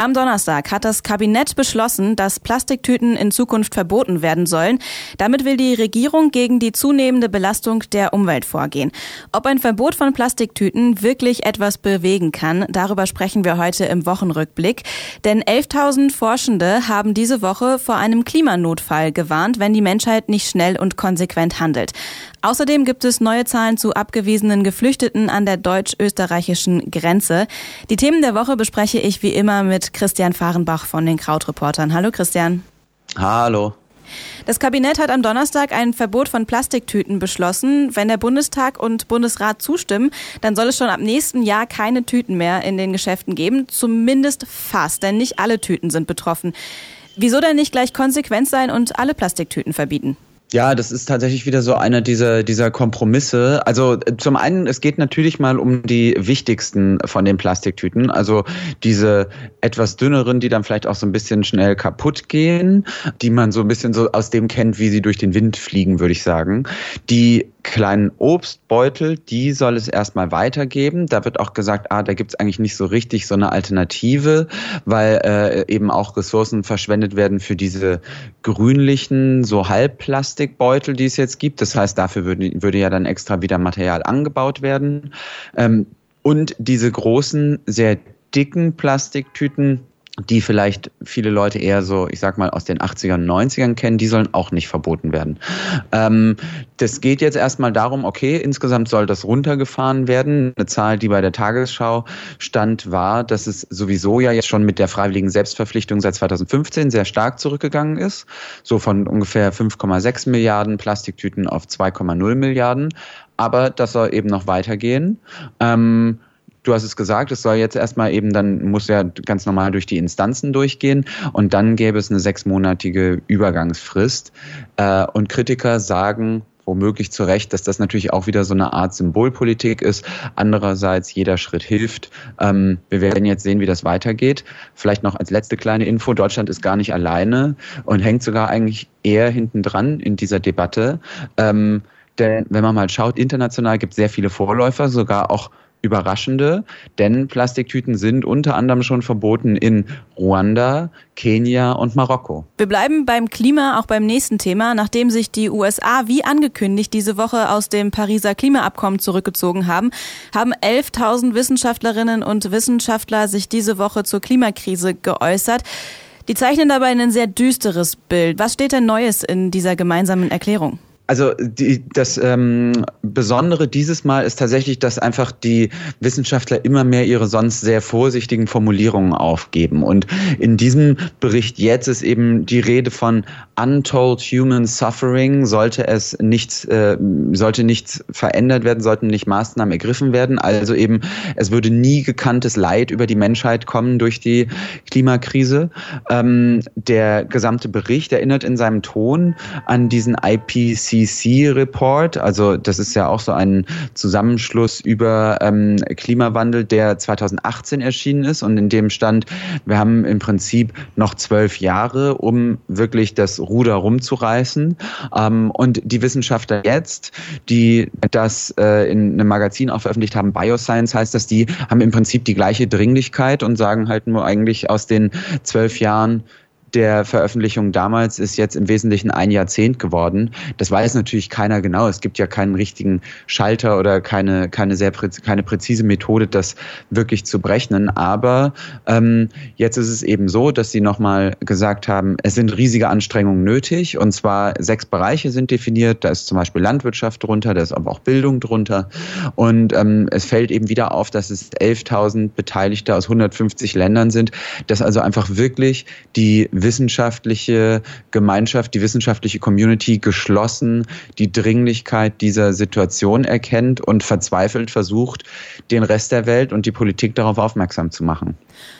Am Donnerstag hat das Kabinett beschlossen, dass Plastiktüten in Zukunft verboten werden sollen. Damit will die Regierung gegen die zunehmende Belastung der Umwelt vorgehen. Ob ein Verbot von Plastiktüten wirklich etwas bewegen kann, darüber sprechen wir heute im Wochenrückblick. Denn 11.000 Forschende haben diese Woche vor einem Klimanotfall gewarnt, wenn die Menschheit nicht schnell und konsequent handelt. Außerdem gibt es neue Zahlen zu abgewiesenen Geflüchteten an der deutsch-österreichischen Grenze. Die Themen der Woche bespreche ich wie immer mit Christian Fahrenbach von den Krautreportern. Hallo Christian. Hallo. Das Kabinett hat am Donnerstag ein Verbot von Plastiktüten beschlossen. Wenn der Bundestag und Bundesrat zustimmen, dann soll es schon ab nächsten Jahr keine Tüten mehr in den Geschäften geben. Zumindest fast, denn nicht alle Tüten sind betroffen. Wieso denn nicht gleich konsequent sein und alle Plastiktüten verbieten? Ja, das ist tatsächlich wieder so einer dieser, dieser Kompromisse. Also äh, zum einen, es geht natürlich mal um die wichtigsten von den Plastiktüten. Also diese etwas dünneren, die dann vielleicht auch so ein bisschen schnell kaputt gehen, die man so ein bisschen so aus dem kennt, wie sie durch den Wind fliegen, würde ich sagen. Die kleinen Obstbeutel, die soll es erstmal weitergeben. Da wird auch gesagt, ah, da gibt's eigentlich nicht so richtig so eine Alternative, weil äh, eben auch Ressourcen verschwendet werden für diese grünlichen, so Halbplastikbeutel, die es jetzt gibt. Das heißt, dafür würde, würde ja dann extra wieder Material angebaut werden. Ähm, und diese großen, sehr dicken Plastiktüten, die vielleicht viele Leute eher so, ich sag mal, aus den 80ern, 90ern kennen, die sollen auch nicht verboten werden. Ähm, das geht jetzt erstmal darum, okay, insgesamt soll das runtergefahren werden. Eine Zahl, die bei der Tagesschau stand, war, dass es sowieso ja jetzt schon mit der freiwilligen Selbstverpflichtung seit 2015 sehr stark zurückgegangen ist. So von ungefähr 5,6 Milliarden Plastiktüten auf 2,0 Milliarden. Aber das soll eben noch weitergehen. Ähm, du hast es gesagt, es soll jetzt erstmal eben, dann muss ja ganz normal durch die Instanzen durchgehen und dann gäbe es eine sechsmonatige Übergangsfrist. Äh, und Kritiker sagen, womöglich zu Recht, dass das natürlich auch wieder so eine Art Symbolpolitik ist. Andererseits, jeder Schritt hilft. Ähm, wir werden jetzt sehen, wie das weitergeht. Vielleicht noch als letzte kleine Info, Deutschland ist gar nicht alleine und hängt sogar eigentlich eher hinten dran in dieser Debatte. Ähm, denn wenn man mal schaut, international gibt es sehr viele Vorläufer, sogar auch überraschende, denn Plastiktüten sind unter anderem schon verboten in Ruanda, Kenia und Marokko. Wir bleiben beim Klima auch beim nächsten Thema. Nachdem sich die USA wie angekündigt diese Woche aus dem Pariser Klimaabkommen zurückgezogen haben, haben 11.000 Wissenschaftlerinnen und Wissenschaftler sich diese Woche zur Klimakrise geäußert. Die zeichnen dabei ein sehr düsteres Bild. Was steht denn Neues in dieser gemeinsamen Erklärung? Also die, das ähm, Besondere dieses Mal ist tatsächlich, dass einfach die Wissenschaftler immer mehr ihre sonst sehr vorsichtigen Formulierungen aufgeben. Und in diesem Bericht jetzt ist eben die Rede von untold human suffering. Sollte es nichts, äh, sollte nichts verändert werden, sollten nicht Maßnahmen ergriffen werden. Also eben, es würde nie gekanntes Leid über die Menschheit kommen durch die Klimakrise. Ähm, der gesamte Bericht erinnert in seinem Ton an diesen IPCC IPCC-Report. Also das ist ja auch so ein Zusammenschluss über ähm, Klimawandel, der 2018 erschienen ist und in dem stand, wir haben im Prinzip noch zwölf Jahre, um wirklich das Ruder rumzureißen. Ähm, und die Wissenschaftler jetzt, die das äh, in einem Magazin auch veröffentlicht haben, Bioscience heißt das, die haben im Prinzip die gleiche Dringlichkeit und sagen halt nur eigentlich aus den zwölf Jahren der Veröffentlichung damals ist jetzt im Wesentlichen ein Jahrzehnt geworden. Das weiß natürlich keiner genau. Es gibt ja keinen richtigen Schalter oder keine, keine sehr keine präzise Methode, das wirklich zu berechnen. Aber ähm, jetzt ist es eben so, dass sie nochmal gesagt haben, es sind riesige Anstrengungen nötig. Und zwar sechs Bereiche sind definiert. Da ist zum Beispiel Landwirtschaft drunter, da ist aber auch Bildung drunter. Und ähm, es fällt eben wieder auf, dass es 11.000 Beteiligte aus 150 Ländern sind, dass also einfach wirklich die wissenschaftliche Gemeinschaft, die wissenschaftliche Community geschlossen die Dringlichkeit dieser Situation erkennt und verzweifelt versucht, den Rest der Welt und die Politik darauf aufmerksam zu machen.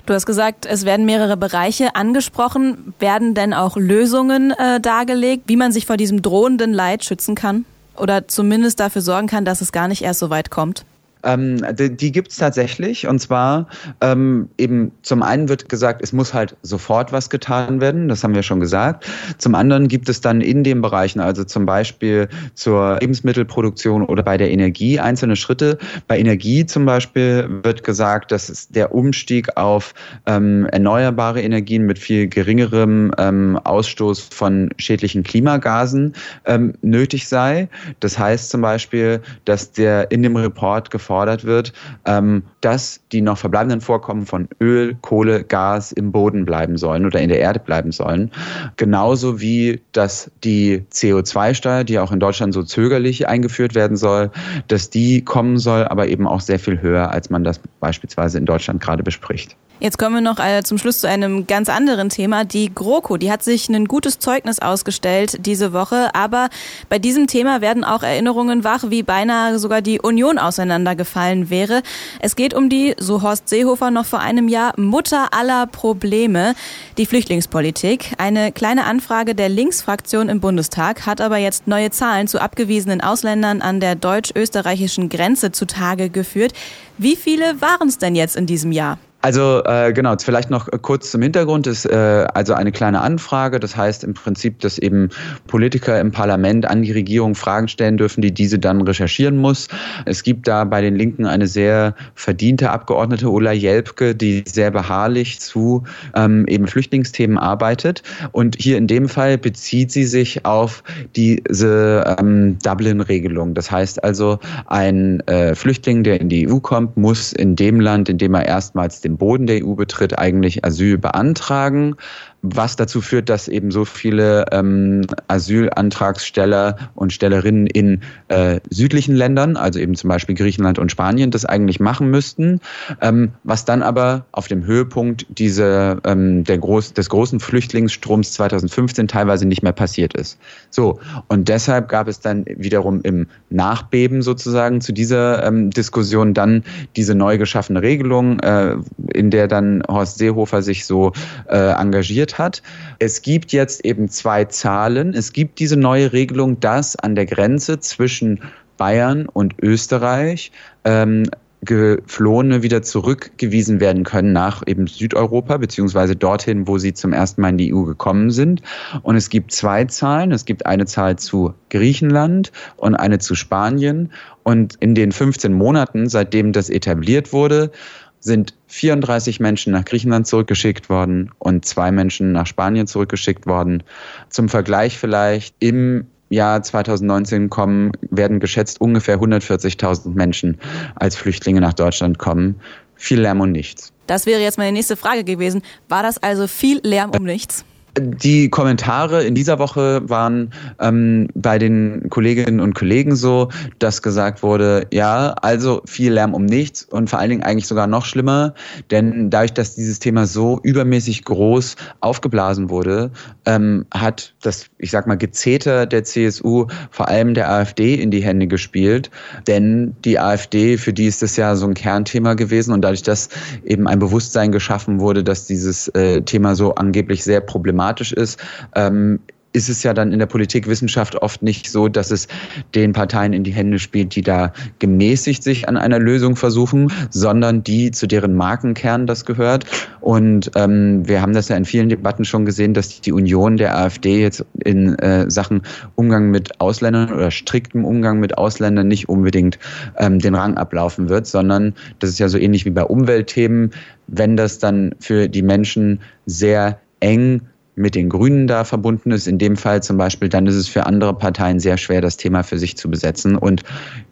Du hast gesagt, es werden mehrere Bereiche angesprochen. Werden denn auch Lösungen äh, dargelegt, wie man sich vor diesem drohenden Leid schützen kann? Oder zumindest dafür sorgen kann, dass es gar nicht erst so weit kommt? Ähm, die die gibt es tatsächlich. Und zwar ähm, eben zum einen wird gesagt, es muss halt sofort was getan werden. Das haben wir schon gesagt. Zum anderen gibt es dann in den Bereichen, also zum Beispiel zur Lebensmittelproduktion oder bei der Energie einzelne Schritte. Bei Energie zum Beispiel wird gesagt, dass der Umstieg auf ähm, erneuerbare Energien mit viel geringerem ähm, Ausstoß von schädlichen Klimagasen ähm, nötig sei. Das heißt zum Beispiel, dass der in dem Report gefordert wird, ähm, dass die noch verbleibenden Vorkommen von Öl, Kohle, Gas im Boden bleiben sollen oder in der Erde bleiben sollen. Genauso wie, dass die CO2-Steuer, die auch in Deutschland so zögerlich eingeführt werden soll, dass die kommen soll, aber eben auch sehr viel höher, als man das beispielsweise in Deutschland gerade bespricht. Jetzt kommen wir noch äh, zum Schluss zu einem ganz anderen Thema. Die GroKo, die hat sich ein gutes Zeugnis ausgestellt diese Woche, aber bei diesem Thema werden auch Erinnerungen wach, wie beinahe sogar die Union auseinandergefallen wäre. Es geht um die, so Horst Seehofer noch vor einem Jahr, Mutter aller Probleme, die Flüchtlingspolitik. Eine kleine Anfrage der Linksfraktion im Bundestag hat aber jetzt neue Zahlen zu abgewiesenen Ausländern an der deutsch-österreichischen Grenze zutage geführt. Wie viele waren es denn jetzt in diesem Jahr? Also äh, genau, vielleicht noch kurz zum Hintergrund ist äh, also eine kleine Anfrage. Das heißt im Prinzip, dass eben Politiker im Parlament an die Regierung Fragen stellen dürfen, die diese dann recherchieren muss. Es gibt da bei den Linken eine sehr verdiente Abgeordnete Ulla Jelpke, die sehr beharrlich zu ähm, eben Flüchtlingsthemen arbeitet. Und hier in dem Fall bezieht sie sich auf diese ähm, Dublin-Regelung. Das heißt also, ein äh, Flüchtling, der in die EU kommt, muss in dem Land, in dem er erstmals den Boden der EU betritt, eigentlich Asyl beantragen was dazu führt, dass eben so viele ähm, Asylantragsteller und Stellerinnen in äh, südlichen Ländern, also eben zum Beispiel Griechenland und Spanien, das eigentlich machen müssten, ähm, was dann aber auf dem Höhepunkt diese, ähm, der Groß, des großen Flüchtlingsstroms 2015 teilweise nicht mehr passiert ist. So, und deshalb gab es dann wiederum im Nachbeben sozusagen zu dieser ähm, Diskussion dann diese neu geschaffene Regelung, äh, in der dann Horst Seehofer sich so äh, engagiert diskutiert hat. Es gibt jetzt eben zwei Zahlen. Es gibt diese neue Regelung, dass an der Grenze zwischen Bayern und Österreich ähm, Geflohene wieder zurückgewiesen werden können nach eben Südeuropa, beziehungsweise dorthin, wo sie zum ersten Mal in die EU gekommen sind. Und es gibt zwei Zahlen. Es gibt eine Zahl zu Griechenland und eine zu Spanien. Und in den 15 Monaten, seitdem das etabliert wurde, sind 34 Menschen nach Griechenland zurückgeschickt worden und zwei Menschen nach Spanien zurückgeschickt worden. Zum Vergleich vielleicht im Jahr 2019 kommen, werden geschätzt ungefähr 140.000 Menschen als Flüchtlinge nach Deutschland kommen. Viel Lärm und nichts. Das wäre jetzt meine nächste Frage gewesen. War das also viel Lärm um nichts? Die Kommentare in dieser Woche waren ähm, bei den Kolleginnen und Kollegen so, dass gesagt wurde, ja, also viel Lärm um nichts und vor allen Dingen eigentlich sogar noch schlimmer, denn dadurch, dass dieses Thema so übermäßig groß aufgeblasen wurde, ähm, hat das, ich sag mal, Gezeter der CSU vor allem der AfD in die Hände gespielt, denn die AfD, für die ist das ja so ein Kernthema gewesen und dadurch, dass eben ein Bewusstsein geschaffen wurde, dass dieses äh, Thema so angeblich sehr problematisch problematisch ist, ähm, ist es ja dann in der Politikwissenschaft oft nicht so, dass es den Parteien in die Hände spielt, die da gemäßigt sich an einer Lösung versuchen, sondern die, zu deren Markenkern das gehört. Und ähm, wir haben das ja in vielen Debatten schon gesehen, dass die Union der AfD jetzt in äh, Sachen Umgang mit Ausländern oder striktem Umgang mit Ausländern nicht unbedingt ähm, den Rang ablaufen wird, sondern das ist ja so ähnlich wie bei Umweltthemen, wenn das dann für die Menschen sehr eng mit den Grünen da verbunden ist, in dem Fall zum Beispiel, dann ist es für andere Parteien sehr schwer, das Thema für sich zu besetzen. Und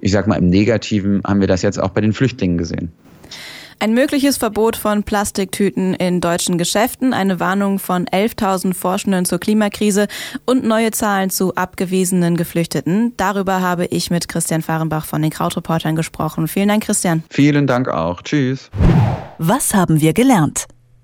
ich sage mal, im Negativen haben wir das jetzt auch bei den Flüchtlingen gesehen. Ein mögliches Verbot von Plastiktüten in deutschen Geschäften, eine Warnung von 11.000 Forschenden zur Klimakrise und neue Zahlen zu abgewiesenen Geflüchteten. Darüber habe ich mit Christian Fahrenbach von den Krautreportern gesprochen. Vielen Dank, Christian. Vielen Dank auch. Tschüss. Was haben wir gelernt?